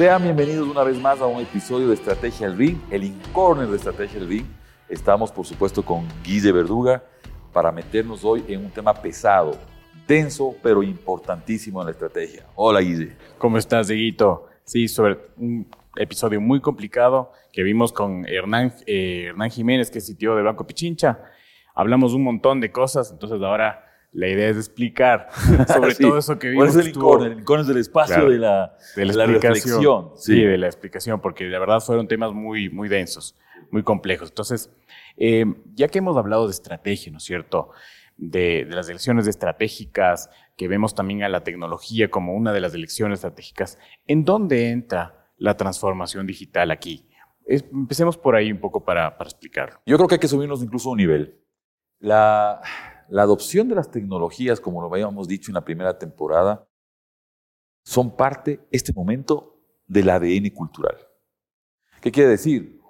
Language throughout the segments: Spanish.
Sean bienvenidos una vez más a un episodio de Estrategia del Ring, el Incorner de Estrategia del Ring. Estamos, por supuesto, con Guille Verduga para meternos hoy en un tema pesado, denso, pero importantísimo en la estrategia. Hola, Guille. ¿Cómo estás, Dieguito? Sí, sobre un episodio muy complicado que vimos con Hernán, eh, Hernán Jiménez, que es sitio de Banco Pichincha. Hablamos un montón de cosas, entonces ahora la idea es explicar sobre todo eso que vimos. ¿Cuál es el icono? El icono es del espacio de la, de la, reflexión. Sí. de la explicación, porque la verdad fueron temas muy, muy densos, muy complejos. Entonces, eh, ya que hemos hablado de estrategia, ¿no es cierto? De, de, las elecciones estratégicas, que vemos también a la tecnología como una de las elecciones estratégicas, ¿en dónde entra la transformación digital aquí? empecemos por ahí un poco para, para explicarlo. Yo creo que hay que subirnos incluso un nivel. La, la adopción de las tecnologías, como lo habíamos dicho en la primera temporada, son parte, este momento, del ADN cultural. ¿Qué quiere decir?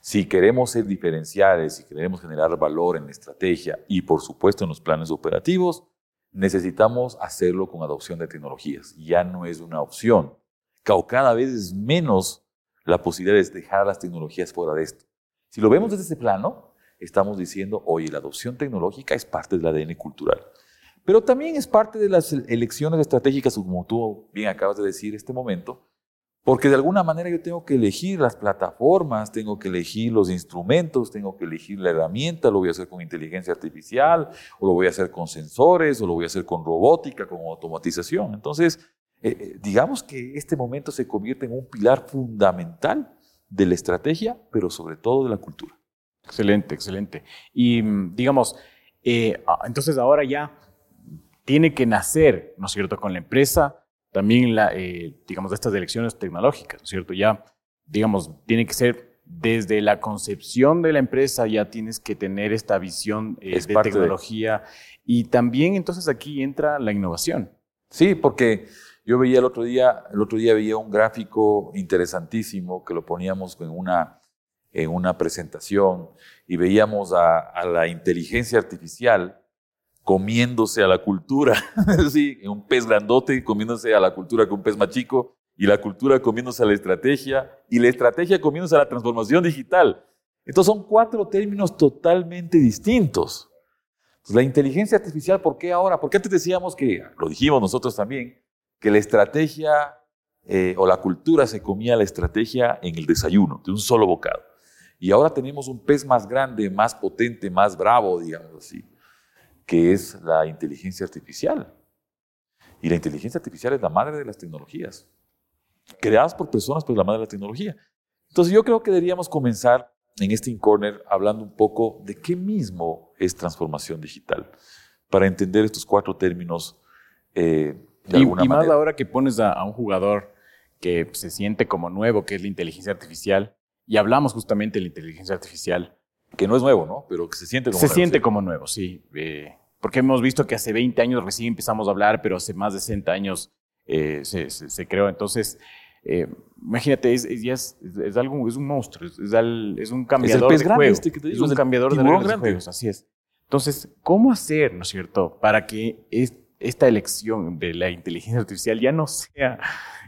Si queremos ser diferenciales, si queremos generar valor en la estrategia y, por supuesto, en los planes operativos, necesitamos hacerlo con adopción de tecnologías. Ya no es una opción. Cada vez es menos la posibilidad de dejar las tecnologías fuera de esto. Si lo vemos desde ese plano, estamos diciendo, oye, la adopción tecnológica es parte del ADN cultural. Pero también es parte de las elecciones estratégicas, como tú bien acabas de decir este momento, porque de alguna manera yo tengo que elegir las plataformas, tengo que elegir los instrumentos, tengo que elegir la herramienta, lo voy a hacer con inteligencia artificial, o lo voy a hacer con sensores, o lo voy a hacer con robótica, con automatización. Entonces, eh, eh, digamos que este momento se convierte en un pilar fundamental de la estrategia, pero sobre todo de la cultura. Excelente, excelente. Y mm, digamos, eh, ah, entonces ahora ya tiene que nacer, ¿no es cierto?, con la empresa, también, la, eh, digamos, estas elecciones tecnológicas, ¿no es cierto? Ya, digamos, tiene que ser desde la concepción de la empresa, ya tienes que tener esta visión eh, de tecnología. Y también entonces aquí entra la innovación. Sí, porque yo veía el otro día, el otro día veía un gráfico interesantísimo que lo poníamos en una en una presentación y veíamos a, la inteligencia artificial comiéndose a la cultura, sí, un pez grandote comiéndose a la cultura con un pez más chico y la cultura comiéndose a la estrategia y la estrategia comiéndose a la transformación digital. Entonces son cuatro términos totalmente distintos. la inteligencia artificial, ¿por qué ahora? Porque antes decíamos que, lo dijimos nosotros también, que la estrategia eh, o la cultura se comía la estrategia en el desayuno, de un solo bocado. Y ahora tenemos un pez más grande, más potente, más bravo, digamos así, que es la inteligencia artificial. Y la inteligencia artificial es la madre de las tecnologías. Creadas por personas, pero la madre de la tecnología. Entonces yo creo que deberíamos comenzar en este Incorner hablando un poco de qué mismo es transformación digital, para entender estos cuatro términos eh, de y, alguna y manera. más ahora que pones a, a un jugador que se siente como nuevo, que es la inteligencia artificial, y hablamos justamente de la inteligencia artificial. Que no es nuevo, ¿no? Pero que se siente como se nuevo. Se siente como nuevo, sí. Eh, porque hemos visto que hace 20 años recién empezamos a hablar, pero hace más de 60 años eh, se, se, creó. Entonces, eh, imagínate, es, es, es, algo, es un monstruo, es, es un cambiador de juegos. Este es un cambiador de, de juegos, así es. Entonces, ¿cómo hacer, no es cierto, para que esta elección de la inteligencia artificial ya no sea,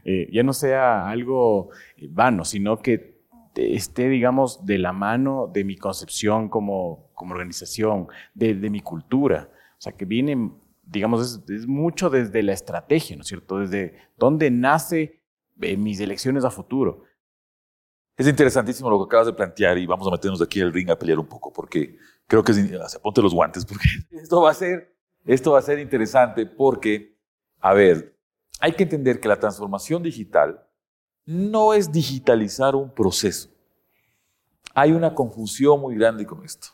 ya no sea algo vano, sino que esté, digamos, de la mano de mi concepción como, como organización, de, de, mi cultura. O sea, que viene, digamos, es, mucho desde la estrategia, ¿no es cierto? Desde dónde nace eh, mis elecciones a futuro. Es interesantísimo lo que acabas de plantear y vamos a meternos aquí al ring a pelear un poco porque creo que es, ponte los guantes porque esto va a ser, esto va a ser interesante porque, a ver, hay que entender que la transformación digital no es digitalizar un proceso. Hay una confusión muy grande con esto.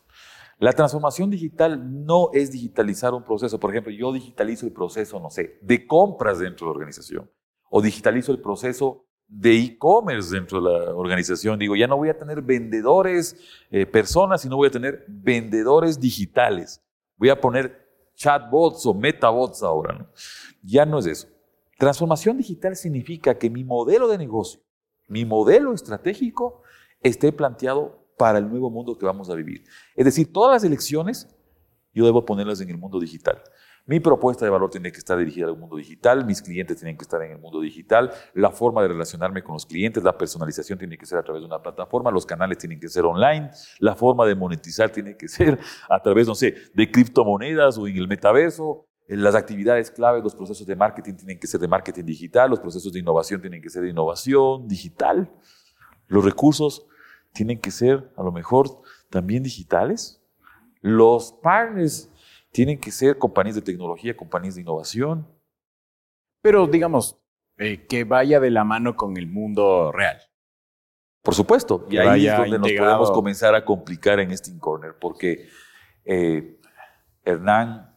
La transformación digital no es digitalizar un proceso. Por ejemplo, yo digitalizo el proceso, no sé, de compras dentro de la organización o digitalizo el proceso de e-commerce dentro de la organización. Digo, ya no voy a tener vendedores, eh, personas, sino voy a tener vendedores digitales. Voy a poner chatbots o metabots ahora. ¿no? Ya no es eso. Transformación digital significa que mi modelo de negocio, mi modelo estratégico esté planteado para el nuevo mundo que vamos a vivir. Es decir, todas las elecciones yo debo ponerlas en el mundo digital. Mi propuesta de valor tiene que estar dirigida al mundo digital, mis clientes tienen que estar en el mundo digital, la forma de relacionarme con los clientes, la personalización tiene que ser a través de una plataforma, los canales tienen que ser online, la forma de monetizar tiene que ser a través, no sé, de criptomonedas o en el metaverso, las actividades claves, los procesos de marketing tienen que ser de marketing digital, los procesos de innovación tienen que ser de innovación digital, los recursos tienen que ser a lo mejor también digitales, los partners tienen que ser compañías de tecnología, compañías de innovación. Pero digamos, eh, que vaya de la mano con el mundo real. Por supuesto, y ahí es donde nos podemos comenzar a complicar en este Corner, porque eh, Hernán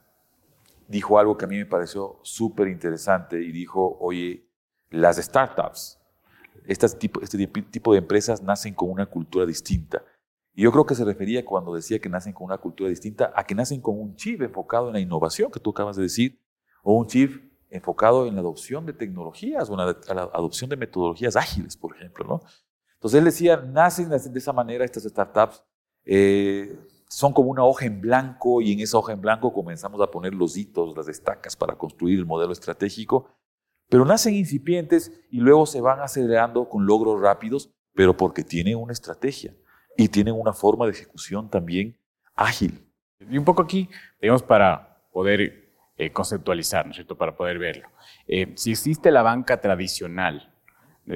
dijo algo que a mí me pareció súper interesante y dijo, oye, las startups, este tipo, este tipo de empresas nacen con una cultura distinta. Y yo creo que se refería cuando decía que nacen con una cultura distinta a que nacen con un chip enfocado en la innovación, que tú acabas de decir, o un chip enfocado en la adopción de tecnologías o en la, adopción de metodologías ágiles, por ejemplo. ¿no? Entonces él decía, nacen de esa manera estas startups. Eh, son como una hoja en blanco y en esa hoja en blanco comenzamos a poner los hitos, las estacas para construir el modelo estratégico, pero nacen incipientes y luego se van acelerando con logros rápidos, pero porque tienen una estrategia y tienen una forma de ejecución también ágil. Y un poco aquí, digamos, para poder eh, conceptualizar, ¿no es cierto?, para poder verlo. Eh, si existe la banca tradicional,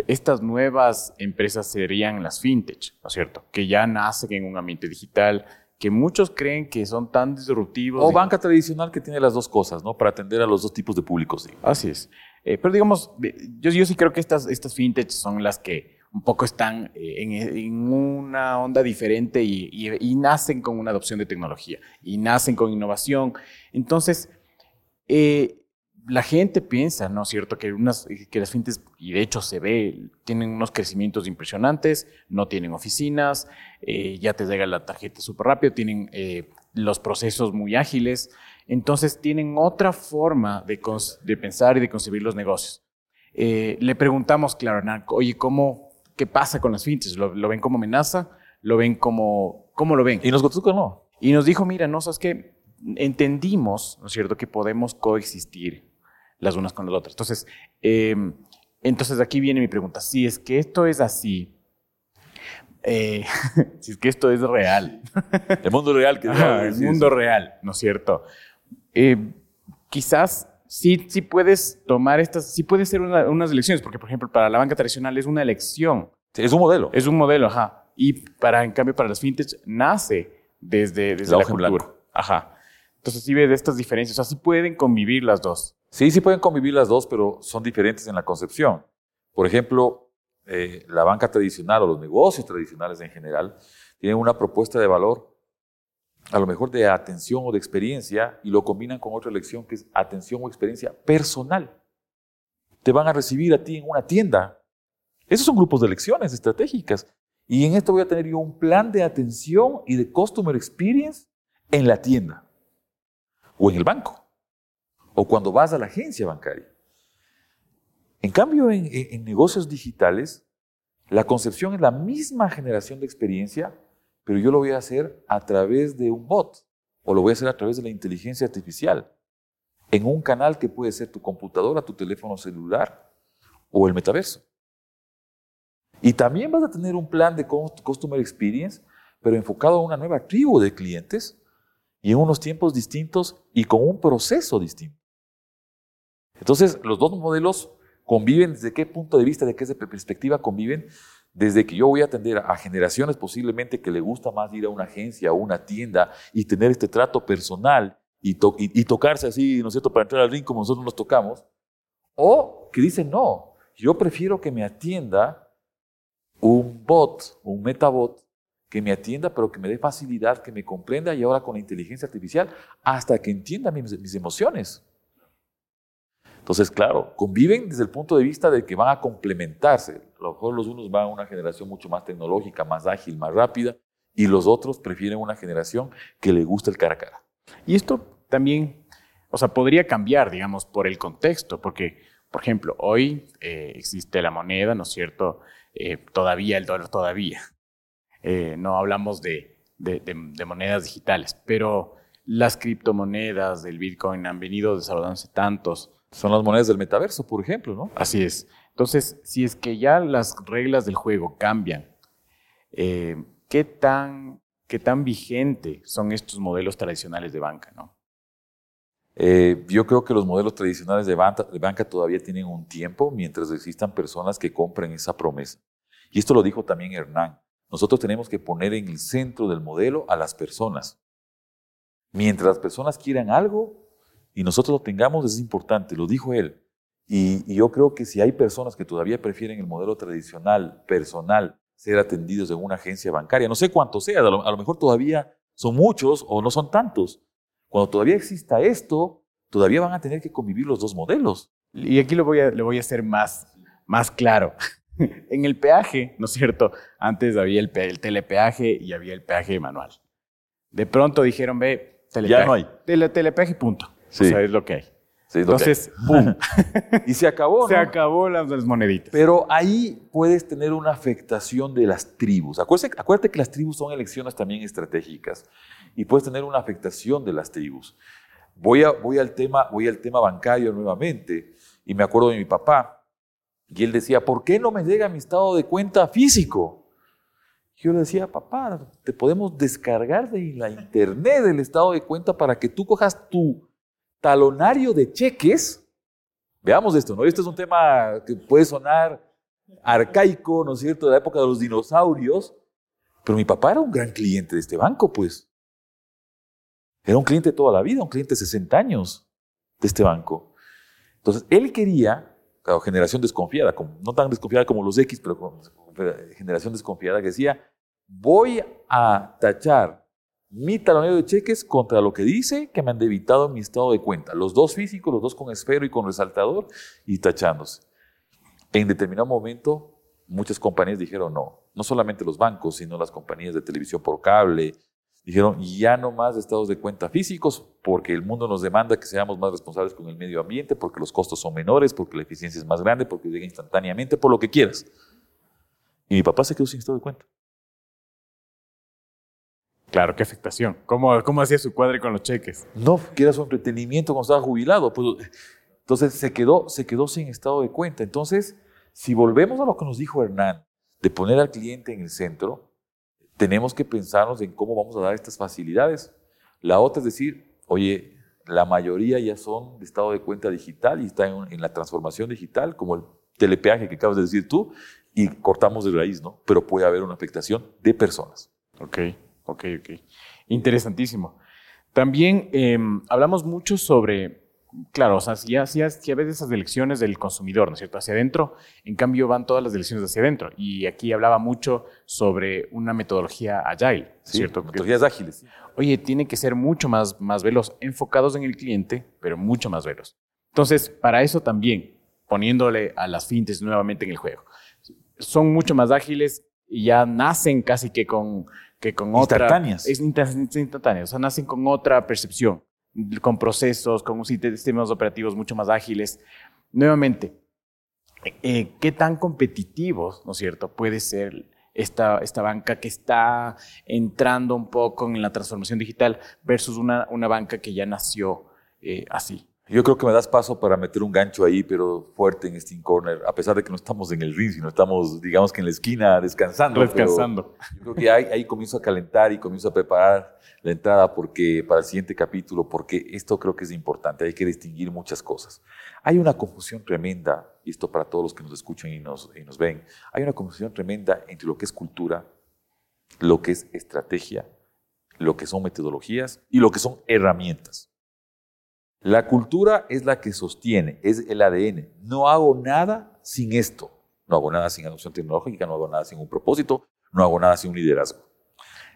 estas nuevas empresas serían las fintech, ¿no es cierto?, que ya nacen en un ambiente digital, que muchos creen que son tan disruptivos. O banca tradicional que tiene las dos cosas, ¿no? Para atender a los dos tipos de públicos. Así es. Eh, pero digamos, yo, yo sí creo que estas, estas fintech son las que un poco están eh, en, una onda diferente y, nacen con una adopción de tecnología y nacen con innovación. Entonces, eh, la gente piensa, ¿no es cierto?, que, unas, que las fintechs, y de hecho se ve, tienen unos crecimientos impresionantes, no tienen oficinas, eh, ya te llega la tarjeta súper rápido, tienen eh, los procesos muy ágiles, entonces tienen otra forma de, de pensar y de concebir los negocios. Eh, le preguntamos, claro, oye, ¿cómo, ¿qué pasa con las fintechs? ¿Lo, ven como amenaza? ¿Lo ven como, cómo lo ven? Y nos contestó no. Y nos dijo, mira, no, sabes que entendimos, ¿no es cierto?, que podemos coexistir las unas con las otras. Entonces, em, entonces aquí viene mi pregunta. Si es que esto es así, eh, si es que esto es real. El mundo real. Que el mundo real, ¿no es cierto? Eh, quizás sí, sí puedes tomar estas, sí puede ser unas elecciones, porque por ejemplo para la banca tradicional es una elección. es un modelo. Es un modelo, ajá. Y para, en cambio para las fintechs nace desde, desde la, cultura. Ajá. Entonces sí ves estas diferencias, o sea, sí pueden convivir las dos. Sí, sí pueden convivir las dos, pero son diferentes en la concepción. Por ejemplo, eh, la banca tradicional o los negocios tradicionales en general tienen una propuesta de valor, a lo mejor de atención o de experiencia, y lo combinan con otra elección que es atención o experiencia personal. Te van a recibir a ti en una tienda. Esos son grupos de elecciones estratégicas. Y en esto voy a tener yo un plan de atención y de customer experience en la tienda o en el banco o cuando vas a la agencia bancaria. En cambio, en, negocios digitales, la concepción es la misma generación de experiencia, pero yo lo voy a hacer a través de un bot o lo voy a hacer a través de la inteligencia artificial, en un canal que puede ser tu computadora, tu teléfono celular o el metaverso. Y también vas a tener un plan de Customer Experience, pero enfocado a una nueva tribu de clientes y en unos tiempos distintos y con un proceso distinto. Entonces, los dos modelos conviven desde qué punto de vista, de qué perspectiva conviven, desde que yo voy a atender a generaciones posiblemente que le gusta más ir a una agencia o una tienda y tener este trato personal y, tocarse así, ¿no es cierto?, para entrar al ring como nosotros nos tocamos, o que dicen, no, yo prefiero que me atienda un bot, un metabot, que me atienda, pero que me dé facilidad, que me comprenda y ahora con la inteligencia artificial, hasta que entienda mis emociones. Entonces, claro, conviven desde el punto de vista de que van a complementarse. A lo mejor los unos van a una generación mucho más tecnológica, más ágil, más rápida, y los otros prefieren una generación que le gusta el cara a cara. Y esto también, o sea, podría cambiar, digamos, por el contexto, porque, por ejemplo, hoy eh, existe la moneda, ¿no es cierto? Eh, todavía el dólar, todavía. Eh, no hablamos de, de, monedas digitales, pero las criptomonedas del Bitcoin han venido desarrollándose tantos. Son las monedas del metaverso, por ejemplo, ¿no? Así es. Entonces, si es que ya las reglas del juego cambian, eh, ¿qué, tan, ¿qué tan vigente son estos modelos tradicionales de banca, no? Eh, yo creo que los modelos tradicionales de banca, de banca todavía tienen un tiempo mientras existan personas que compren esa promesa. Y esto lo dijo también Hernán. Nosotros tenemos que poner en el centro del modelo a las personas. Mientras las personas quieran algo y nosotros lo tengamos, es importante, lo dijo él. Y, yo creo que si hay personas que todavía prefieren el modelo tradicional, personal, ser atendidos en una agencia bancaria, no sé cuánto sea, a lo mejor todavía son muchos o no son tantos, cuando todavía exista esto, todavía van a tener que convivir los dos modelos. Y aquí lo voy a, voy a hacer más, más claro. en el peaje, ¿no es cierto? Antes había el, telepeaje y había el peaje manual. De pronto dijeron, ve, telepeaje. Ya no hay. telepeaje, punto. Sí. O sea, es lo que hay. Entonces, ¡pum! y se acabó, Se acabó las, moneditas. Pero ahí puedes tener una afectación de las tribus. Acuérdate, acuérdate, que las tribus son elecciones también estratégicas y puedes tener una afectación de las tribus. Voy, a, voy, al, tema, voy al tema bancario nuevamente y me acuerdo de mi papá y él decía, ¿por qué no me llega mi estado de cuenta físico? Yo le decía, papá, te podemos descargar de la internet el estado de cuenta para que tú cojas tu talonario de cheques. Veamos esto, ¿no? Este es un tema que puede sonar arcaico, ¿no es cierto?, de la época de los dinosaurios, pero mi papá era un gran cliente de este banco, pues. Era un cliente toda la vida, un cliente de 60 años de este banco. Entonces, él quería, claro, generación desconfiada, no tan desconfiada como los X, pero generación desconfiada, que decía, voy a tachar mi talonero de cheques contra lo que dice que me han debitado en mi estado de cuenta. Los dos físicos, los dos con esfero y con resaltador y tachándose. En determinado momento, muchas compañías dijeron no. No solamente los bancos, sino las compañías de televisión por cable, Dijeron, ya no más estados de cuenta físicos, porque el mundo nos demanda que seamos más responsables con el medio ambiente, porque los costos son menores, porque la eficiencia es más grande, porque llega instantáneamente, por lo que quieras. Y mi papá se quedó sin estado de cuenta. Claro, qué afectación. ¿Cómo, cómo hacía su cuadre con los cheques? No, que era su entretenimiento cuando estaba jubilado. Pues, entonces se quedó, se quedó sin estado de cuenta. Entonces, si volvemos a lo que nos dijo Hernán, de poner al cliente en el centro, tenemos que pensarnos en cómo vamos a dar estas facilidades. La otra es decir, oye, la mayoría ya son de estado de cuenta digital y están en, la transformación digital, como el telepeaje que acabas de decir tú, y cortamos de raíz, ¿no? Pero puede haber una afectación de personas. Ok, ok, ok. Interesantísimo. También em, hablamos mucho sobre claro, o sea, si ya, si ya, ves esas elecciones del consumidor, ¿no es cierto? Hacia adentro, en cambio van todas las elecciones hacia adentro. Y aquí hablaba mucho sobre una metodología agile, ¿cierto? Metodologías ágiles. Oye, tiene que ser mucho más, más veloz, enfocados en el cliente, pero mucho más veloz. Entonces, para eso también, poniéndole a las fintes nuevamente en el juego. Son mucho más ágiles y ya nacen casi que con, que con otra... Instantáneas. Es instantáneas, o sea, nacen con otra percepción con procesos, con sistemas operativos mucho más ágiles. Nuevamente, eh, ¿qué tan competitivos, ¿no es cierto?, puede ser esta, esta banca que está entrando un poco en la transformación digital versus una, una banca que ya nació eh, así. Yo creo que me das paso para meter un gancho ahí, pero fuerte en Steam Corner, a pesar de que no estamos en el ring, sino estamos, digamos que en la esquina descansando. Descansando. Yo creo que ahí, ahí comienzo a calentar y comienzo a preparar la entrada porque, para el siguiente capítulo, porque esto creo que es importante, hay que distinguir muchas cosas. Hay una confusión tremenda, y esto para todos los que nos escuchan y nos, y nos ven, hay una confusión tremenda entre lo que es cultura, lo que es estrategia, lo que son metodologías y lo que son herramientas. La cultura es la que sostiene, es el ADN. No hago nada sin esto. No hago nada sin adopción tecnológica, no hago nada sin un propósito, no hago nada sin un liderazgo.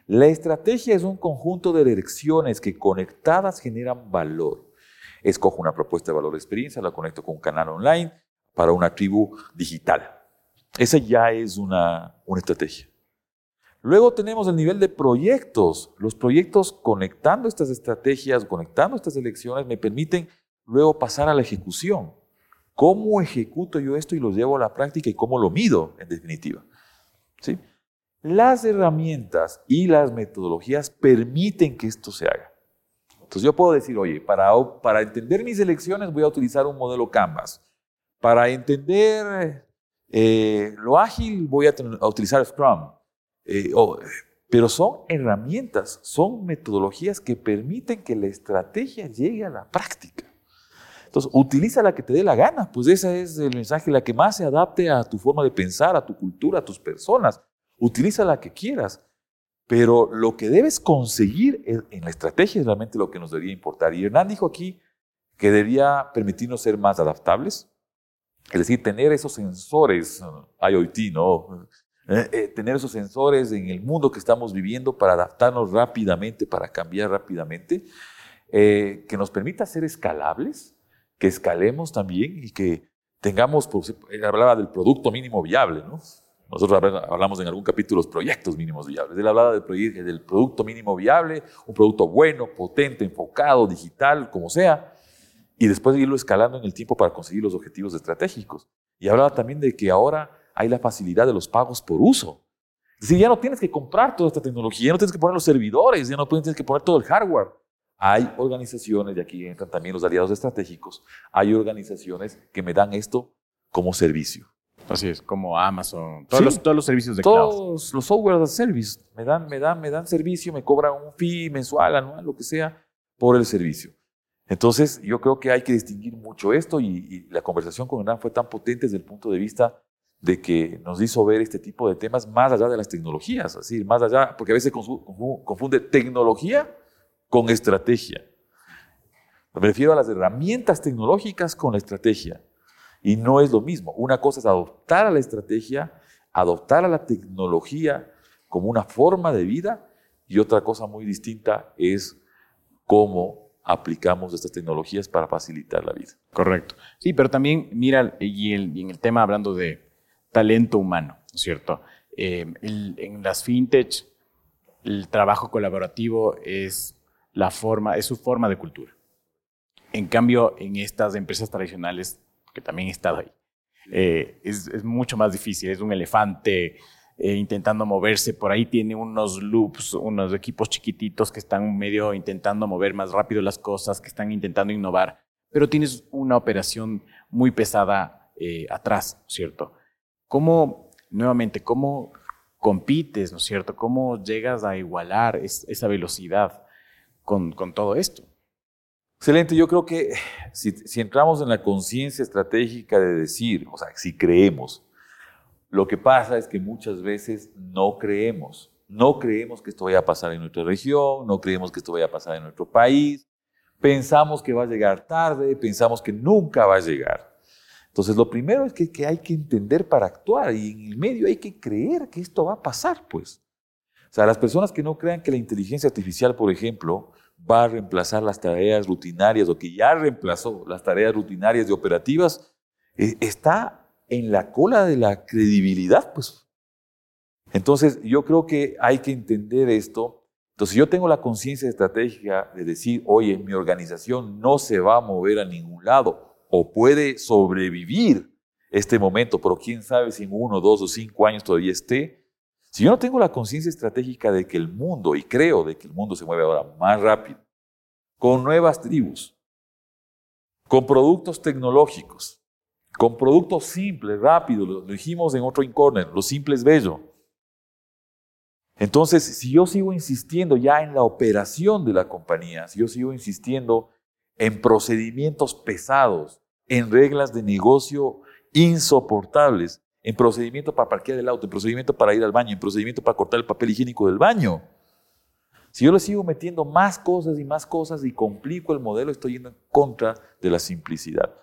La estrategia es un conjunto de direcciones que conectadas generan valor. Escojo una propuesta de valor de experiencia, la conecto con un canal online para una tribu digital. Esa ya es una, una estrategia. Luego tenemos el nivel de proyectos. Los proyectos conectando estas estrategias, conectando estas elecciones, me permiten luego pasar a la ejecución. ¿Cómo ejecuto yo esto y lo llevo a la práctica y cómo lo mido, en definitiva? ¿Sí? Las herramientas y las metodologías permiten que esto se haga. Entonces yo puedo decir, oye, para, para entender mis elecciones voy a utilizar un modelo Canvas. Para entender eh, lo ágil voy a, utilizar Scrum. Eh, pero son herramientas, son metodologías que permiten que la estrategia llegue a la práctica. Entonces, utiliza la que te dé la gana, pues ese es el mensaje, la que más se adapte a tu forma de pensar, a tu cultura, a tus personas. Utiliza la que quieras. Pero lo que debes conseguir en la estrategia es realmente lo que nos debería importar. Y Hernán dijo aquí que debería permitirnos ser más adaptables, es decir, tener esos sensores, IoT, ¿no? Eh, eh, tener esos sensores en el mundo que estamos viviendo para adaptarnos rápidamente, para cambiar rápidamente, eh, que nos permita ser escalables, que escalemos también y que tengamos, hablaba del producto mínimo viable, ¿no? Nosotros hablamos en algún capítulo los proyectos mínimos viables. Él hablaba del, del producto mínimo viable, un producto bueno, potente, enfocado, digital, como sea, y después irlo escalando en el tiempo para conseguir los objetivos estratégicos. Y hablaba también de que ahora hay la facilidad de los pagos por uso. Es decir, ya no tienes que comprar toda esta tecnología, ya no tienes que poner los servidores, ya no tienes que poner todo el hardware. Hay organizaciones, y aquí entran también los aliados estratégicos, hay organizaciones que me dan esto como servicio. Así es, como Amazon, todos, los, todos los, servicios de todos Todos los software as a service me dan, me, dan, me dan servicio, me cobran un fee mensual, anual, lo que sea, por el servicio. Entonces, yo creo que hay que distinguir mucho esto y, la conversación con Hernán fue tan potente desde el punto de vista de que nos hizo ver este tipo de temas más allá de las tecnologías, así, más allá, porque a veces confunde tecnología con estrategia. Me refiero a las herramientas tecnológicas con la estrategia. Y no es lo mismo. Una cosa es adoptar a la estrategia, adoptar a la tecnología como una forma de vida y otra cosa muy distinta es cómo aplicamos estas tecnologías para facilitar la vida. Correcto. Sí, pero también mira, y, en el tema hablando de talento humano, ¿no es cierto? Eh, en las fintech, el trabajo colaborativo es la forma, es su forma de cultura. En cambio, en estas empresas tradicionales que también he estado ahí. Eh, es, mucho más difícil, es un elefante eh, intentando moverse, por ahí tiene unos loops, unos equipos chiquititos que están medio intentando mover más rápido las cosas, que están intentando innovar, pero tienes una operación muy pesada eh, atrás, ¿cierto? ¿Cómo, nuevamente, cómo compites, ¿no es cierto? ¿Cómo llegas a igualar esa velocidad con, con todo esto? Excelente, yo creo que si, entramos en la conciencia estratégica de decir, o sea, si creemos, lo que pasa es que muchas veces no creemos, no creemos que esto vaya a pasar en nuestra región, no creemos que esto vaya a pasar en nuestro país, pensamos que va a llegar tarde, pensamos que nunca va a llegar. Entonces, lo primero es que, hay que entender para actuar y en el medio hay que creer que esto va a pasar, pues. O sea, las personas que no crean que la inteligencia artificial, por ejemplo, va a reemplazar las tareas rutinarias o que ya reemplazó las tareas rutinarias y operativas, eh, está en la cola de la credibilidad, pues. Entonces, yo creo que hay que entender esto. Entonces, yo tengo la conciencia estratégica de decir, oye, mi organización no se va a mover a ningún lado o puede sobrevivir este momento, pero quién sabe si en uno, dos o cinco años todavía esté. Si yo no tengo la conciencia estratégica de que el mundo, y creo de que el mundo se mueve ahora más rápido, con nuevas tribus, con productos tecnológicos, con productos simples, rápidos, lo dijimos en otro incorner, lo simple es bello. Entonces, si yo sigo insistiendo ya en la operación de la compañía, si yo sigo insistiendo en procedimientos pesados, en reglas de negocio insoportables, en procedimiento para parquear el auto, en procedimiento para ir al baño, en procedimiento para cortar el papel higiénico del baño. Si yo le sigo metiendo más cosas y más cosas y complico el modelo, estoy yendo en contra de la simplicidad.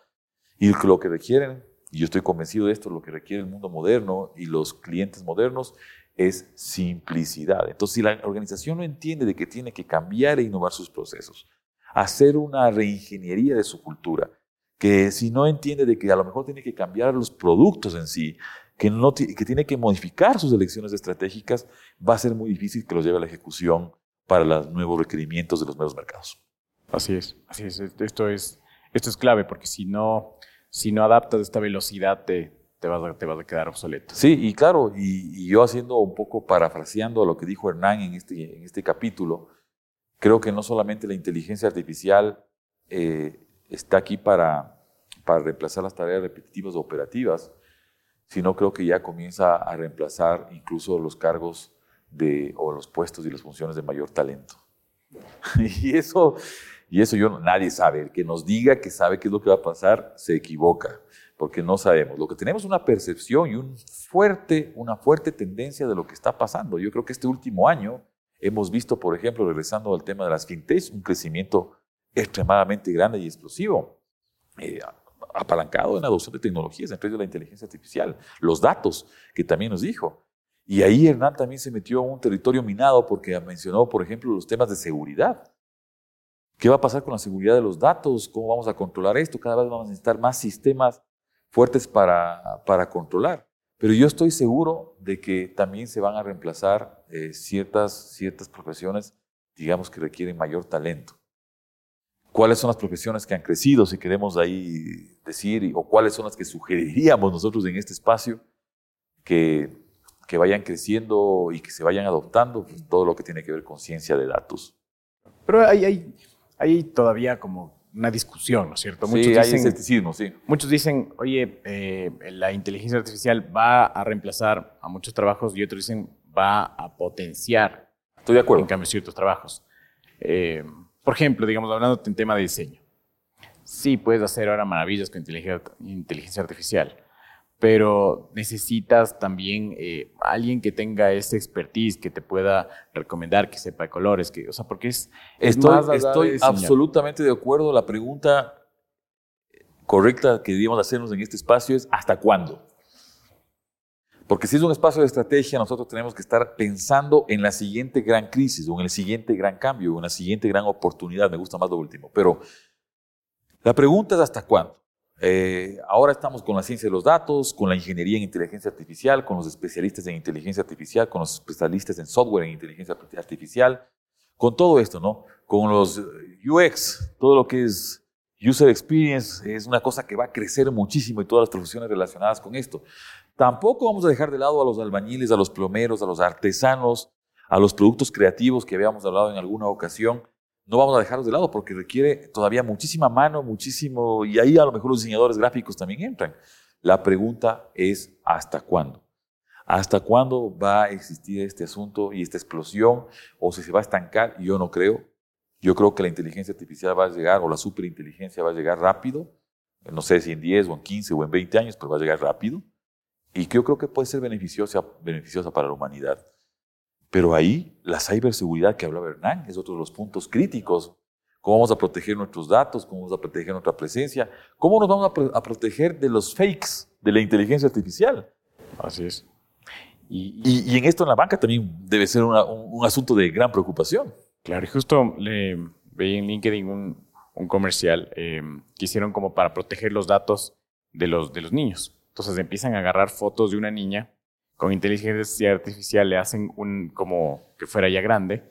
Y lo que requieren, y yo estoy convencido de esto, lo que requiere el mundo moderno y los clientes modernos es simplicidad. Entonces, si la organización no entiende de que tiene que cambiar e innovar sus procesos, hacer una reingeniería de su cultura, que si no entiende de que a lo mejor tiene que cambiar los productos en sí, que, no que tiene que modificar sus elecciones estratégicas, va a ser muy difícil que los lleve a la ejecución para los nuevos requerimientos de los nuevos mercados. Así es, así es. Esto es, esto es clave porque si no, si no adaptas esta velocidad te, te, vas a, te vas a quedar obsoleto. Sí, y claro, y, y, yo haciendo un poco parafraseando lo que dijo Hernán en este, en este capítulo, Creo que no solamente la inteligencia artificial eh, está aquí para, para reemplazar las tareas repetitivas o operativas, sino creo que ya comienza a reemplazar incluso los cargos de, o los puestos y las funciones de mayor talento. y eso, y eso yo, nadie sabe. El que nos diga que sabe qué es lo que va a pasar, se equivoca, porque no sabemos. Lo que tenemos es una percepción y un fuerte, una fuerte tendencia de lo que está pasando. Yo creo que este último año hemos visto, por ejemplo, regresando al tema de las fintechs, un crecimiento extremadamente grande y explosivo. Eh, apalancado en la adopción de tecnologías, entre ellos la inteligencia artificial, los datos, que también nos dijo. Y ahí Hernán también se metió a un territorio minado porque mencionó, por ejemplo, los temas de seguridad. ¿Qué va a pasar con la seguridad de los datos? ¿Cómo vamos a controlar esto? Cada vez vamos a necesitar más sistemas fuertes para, para controlar. Pero yo estoy seguro de que también se van a reemplazar eh, ciertas, ciertas profesiones, digamos, que requieren mayor talento. ¿Cuáles son las profesiones que han crecido, si queremos ahí decir, o cuáles son las que sugeriríamos nosotros en este espacio que, que vayan creciendo y que se vayan adoptando pues, todo lo que tiene que ver con ciencia de datos? Pero hay, hay, hay todavía como una discusión, ¿no es cierto? Muchos sí, hay dicen, escepticismo, sí. Muchos dicen, oye, eh, la inteligencia artificial va a reemplazar a muchos trabajos y otros dicen, va a potenciar. Estoy de acuerdo. En cambio, ciertos trabajos. Eh, por ejemplo, digamos, hablando en tema de diseño. Sí, puedes hacer ahora maravillas con inteligencia artificial, pero necesitas también eh, alguien que tenga esa expertise, que te pueda recomendar, que sepa de colores, que, o sea, porque es... estoy estoy absolutamente de acuerdo. La pregunta correcta que debíamos hacernos en este espacio es ¿hasta cuándo? Porque si es un espacio de estrategia, nosotros tenemos que estar pensando en la siguiente gran crisis, o en el siguiente gran cambio, o en la siguiente gran oportunidad. Me gusta más lo último. Pero la pregunta es hasta cuándo. Eh, ahora estamos con la ciencia de los datos, con la ingeniería en inteligencia artificial, con los especialistas en inteligencia artificial, con los especialistas en software en inteligencia artificial, con todo esto, ¿no? Con los UX, todo lo que es user experience, es una cosa que va a crecer muchísimo y todas las profesiones relacionadas con esto. Tampoco vamos a dejar de lado a los albañiles, a los plomeros, a los artesanos, a los productos creativos que habíamos hablado en alguna ocasión. No vamos a dejarlos de lado porque requiere todavía muchísima mano, muchísimo, y ahí a lo mejor los diseñadores gráficos también entran. La pregunta es, ¿hasta cuándo? ¿Hasta cuándo va a existir este asunto y esta explosión? ¿O si se va a estancar? Yo no creo. Yo creo que la inteligencia artificial va a llegar, o la superinteligencia va a llegar rápido. No sé si en 10 o en 15 o en 20 años, pero va a llegar rápido. Y que yo creo que puede ser beneficiosa, beneficiosa para la humanidad. Pero ahí la ciberseguridad que hablaba Hernán es otro de los puntos críticos. ¿Cómo vamos a proteger nuestros datos? ¿Cómo vamos a proteger nuestra presencia? ¿Cómo nos vamos a, proteger de los fakes de la inteligencia artificial? Así es. Y, y, en esto en la banca también debe ser un, un, asunto de gran preocupación. Claro, y justo le veí en LinkedIn un, un comercial eh, que hicieron como para proteger los datos de los, de los niños. Entonces empiezan a agarrar fotos de una niña con inteligencia artificial, le hacen un como que fuera ya grande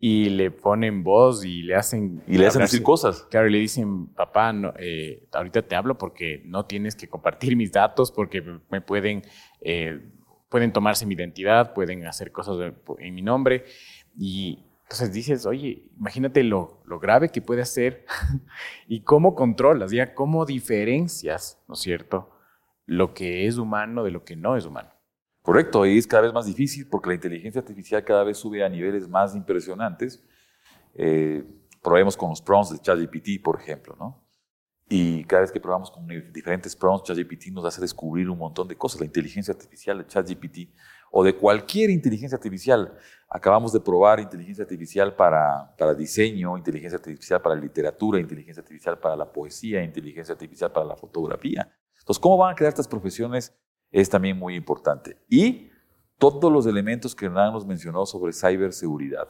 y le ponen voz y le hacen... Y le hacen decir cosas. Claro, y le dicen, papá, no, eh, ahorita te hablo porque no tienes que compartir mis datos porque me pueden, eh, pueden tomarse mi identidad, pueden hacer cosas en mi nombre. Y entonces dices, oye, imagínate lo, lo grave que puede ser y cómo controlas, ya cómo diferencias, ¿no es cierto? Lo que es humano de lo que no es humano. Correcto, y es cada vez más difícil porque la inteligencia artificial cada vez sube a niveles más impresionantes. Eh, probemos con los prompts de ChatGPT, por ejemplo, ¿no? Y cada vez que probamos con diferentes prompts, ChatGPT nos hace descubrir un montón de cosas. La inteligencia artificial de ChatGPT o de cualquier inteligencia artificial. Acabamos de probar inteligencia artificial para, para diseño, inteligencia artificial para literatura, inteligencia artificial para la poesía, inteligencia artificial para la fotografía. Entonces, ¿cómo van a quedar estas profesiones? Es también muy importante. Y todos los elementos que Hernán nos mencionó sobre ciberseguridad.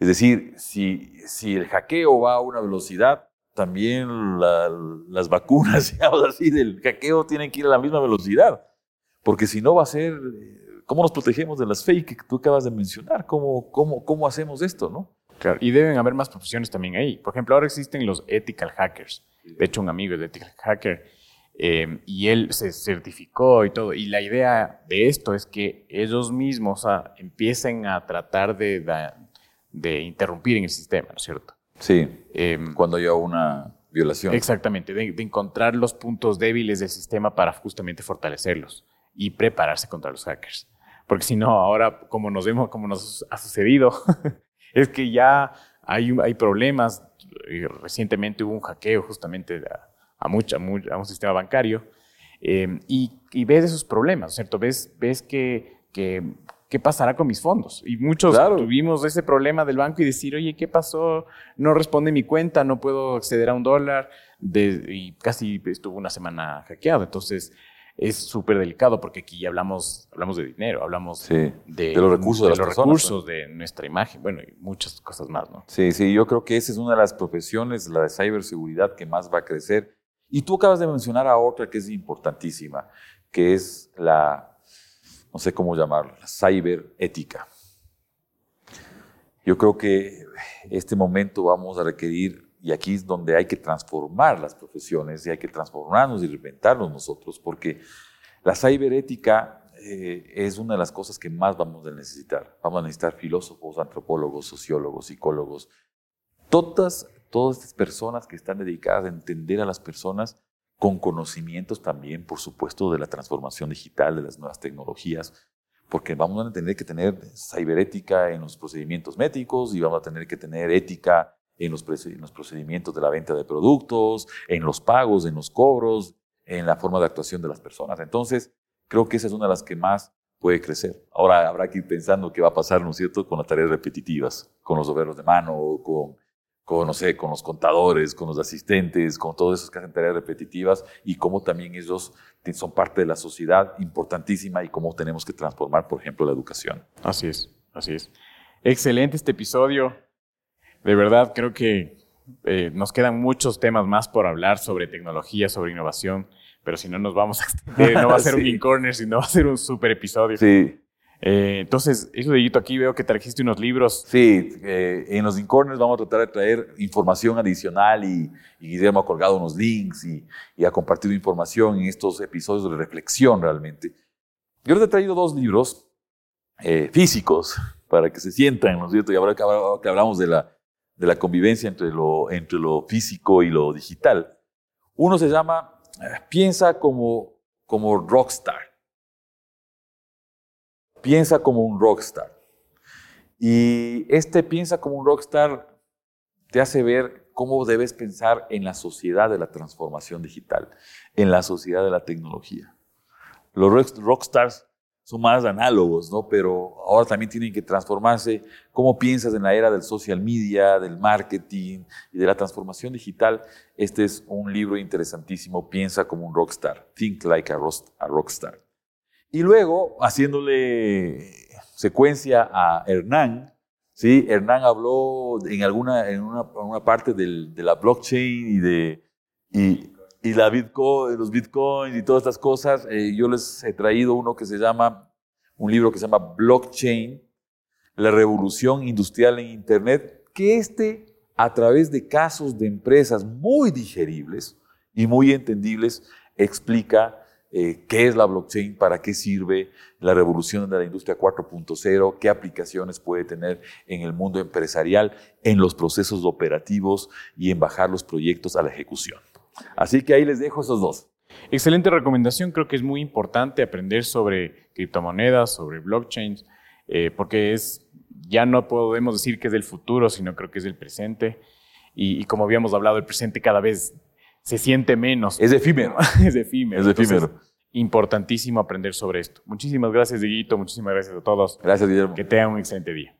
Es decir, si, si el hackeo va a una velocidad, también las vacunas, digamos así, del hackeo tienen que ir a la misma velocidad. Porque si no va a ser, ¿cómo nos protegemos de las fake que tú acabas de mencionar? ¿Cómo, cómo, cómo hacemos esto, no? Claro, y deben haber más profesiones también ahí. Por ejemplo, ahora existen los ethical hackers. De hecho, un amigo es ethical hacker Em, y él se certificó y todo. Y la idea de esto es que ellos mismos empiecen a tratar de, de interrumpir en el sistema, ¿no es cierto? Sí, Em, cuando haya una violación. Exactamente, de, de encontrar los puntos débiles del sistema para justamente fortalecerlos y prepararse contra los hackers. Porque si no, ahora, como nos vemos, como nos ha sucedido, es que ya hay, hay problemas. Eh, Recientemente hubo un hackeo justamente a, mucha- mu- a un sistema bancario eh, y, y ves esos problemas, ¿cierto? Ves, ves que, que, qué pasará con mis fondos. Y muchos Claro. tuvimos ese problema del banco y decir, oye, ¿qué pasó? No responde mi cuenta, no puedo acceder a un dólar. De- y casi estuvo una semana hackeado. Entonces, es súper delicado porque aquí ya hablamos, hablamos de dinero, hablamos Sí, de, de los recursos de las los personas, recursos, de nuestra imagen, bueno, y muchas cosas más, ¿no? Sí, sí, yo creo que esa es una de las profesiones, la de ciberseguridad, que más va a crecer. Y tú acabas de mencionar a otra que es importantísima, que es la, no sé cómo llamarla, la ciberética. Yo creo que este momento vamos a requerir, y aquí es donde hay que transformar las profesiones, y hay que transformarnos y reinventarnos nosotros, porque la ciberética eh, es una de las cosas que más vamos a necesitar. Vamos a necesitar filósofos, antropólogos, sociólogos, psicólogos, todas, todas estas personas que están dedicadas a entender a las personas con conocimientos también, por supuesto, de la transformación digital, de las nuevas tecnologías, porque vamos a tener que tener ciberética en los procedimientos médicos y vamos a tener que tener ética en los, procedimientos de la venta de productos, en los pagos, en los cobros, en la forma de actuación de las personas. Entonces, creo que esa es una de las que más puede crecer. Ahora habrá que ir pensando qué va a pasar, ¿no es cierto?, con las tareas repetitivas, con los obreros de mano, con, con, no sé, con los contadores, con los asistentes, con todos esos que hacen tareas repetitivas y cómo también ellos son parte de la sociedad importantísima y cómo tenemos que transformar, por ejemplo, la educación. Así es, así es. Excelente este episodio. De verdad, creo que eh, nos quedan muchos temas más por hablar sobre tecnología, sobre innovación, pero si no nos vamos a extender, no va a ser un Sí. in corner, sino va a ser un super episodio. Sí, Eh, entonces, eso de aquí veo que trajiste unos libros. Sí, eh, en los Incorners vamos a tratar de traer información adicional y, y Guillermo ha colgado unos links y, y ha compartido información en estos episodios de reflexión realmente. Yo les he traído dos libros eh, físicos para que se sientan, ¿no es cierto? Y ahora que, ahora que hablamos de la, de la convivencia entre lo, entre lo físico y lo digital. Uno se llama eh, Piensa como, como rockstar. Piensa como un rockstar. Y este piensa como un rockstar te hace ver cómo debes pensar en la sociedad de la transformación digital, en la sociedad de la tecnología. Los rock- rockstars son más análogos, ¿no? Pero ahora también tienen que transformarse. ¿Cómo piensas en la era del social media, del marketing y de la transformación digital? Este es un libro interesantísimo, Piensa como un rockstar, Think like a rockstar. Y luego, haciéndole secuencia a Hernán, ¿sí? Hernán habló en alguna en una, en una parte del- de la blockchain y de y, y la Bitcoin, los bitcoins y todas estas cosas. Eh, yo les he traído uno que se llama, un libro que se llama Blockchain, la revolución industrial en Internet, que este, a través de casos de empresas muy digeribles y muy entendibles, explica eh, qué es la blockchain, para qué sirve la revolución de la industria 4.0, qué aplicaciones puede tener en el mundo empresarial, en los procesos operativos y en bajar los proyectos a la ejecución. Así que ahí les dejo esos dos. Excelente recomendación, creo que es muy importante aprender sobre criptomonedas, sobre blockchains, eh, porque es, ya no podemos decir que es del futuro, sino creo que es del presente. Y, y como habíamos hablado, el presente cada vez se siente menos. Es efímero. es efímero. Es efímero. Entonces, importantísimo aprender sobre esto. Muchísimas gracias, Dieguito. Muchísimas gracias a todos. Gracias, Guillermo. Que tengan un excelente día.